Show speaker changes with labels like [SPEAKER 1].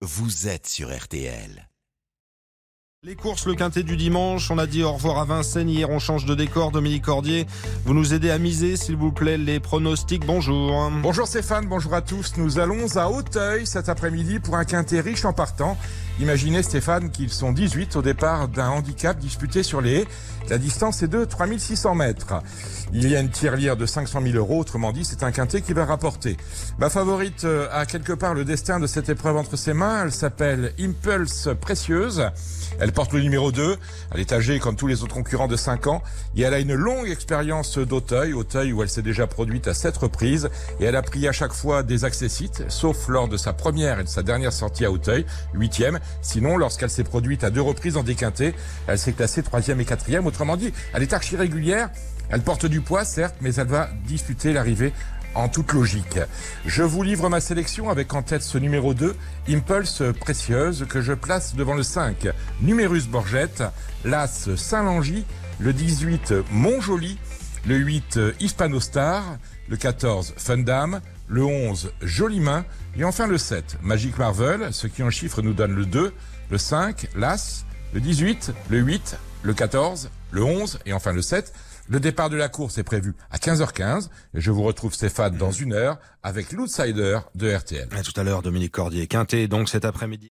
[SPEAKER 1] vous êtes sur RTL.
[SPEAKER 2] Les courses, le quintet du dimanche, on a dit au revoir à Vincennes, hier on change de décor, Dominique Cordier, vous nous aidez à miser s'il vous plaît les pronostics, bonjour.
[SPEAKER 3] Bonjour Stéphane, bonjour à tous, nous allons à Hauteuil cet après-midi pour un quintet riche en partant. Imaginez Stéphane qu'ils sont 18 au départ d'un handicap disputé sur les haies. La distance est de 3600 mètres. Il y a une tirelire de 500 000 euros, autrement dit c'est un quintet qui va rapporter. Ma favorite euh, a quelque part le destin de cette épreuve entre ses mains, elle s'appelle Impulse Précieuse. Elle porte le numéro 2. Elle est âgée comme tous les autres concurrents de 5 ans. Et elle a une longue expérience d'Auteuil. Auteuil où elle s'est déjà produite à 7 reprises. Et elle a pris à chaque fois des accessites, sauf lors de sa première et de sa dernière sortie à Auteuil, huitième. Sinon, lorsqu'elle s'est produite à deux reprises en déquinté, elle s'est classée troisième et quatrième. Autrement dit, elle est archi régulière. Elle porte du poids, certes, mais elle va disputer l'arrivée en toute logique. Je vous livre ma sélection avec en tête ce numéro 2, Impulse Précieuse, que je place devant le 5, Numérus Borgette, l'As Saint-Langy, le 18, Montjoli, le 8, Hispanostar, le 14, Fundam, le 11, Jolimain, et enfin le 7, Magic Marvel, ce qui en chiffre nous donne le 2, le 5, l'As, le 18, le 8, le 14, le 11 et enfin le 7. Le départ de la course est prévu à 15h15 et je vous retrouve Stéphane dans une heure avec l'outsider de RTL.
[SPEAKER 2] À tout à l'heure Dominique Cordier, quintet donc cet après-midi.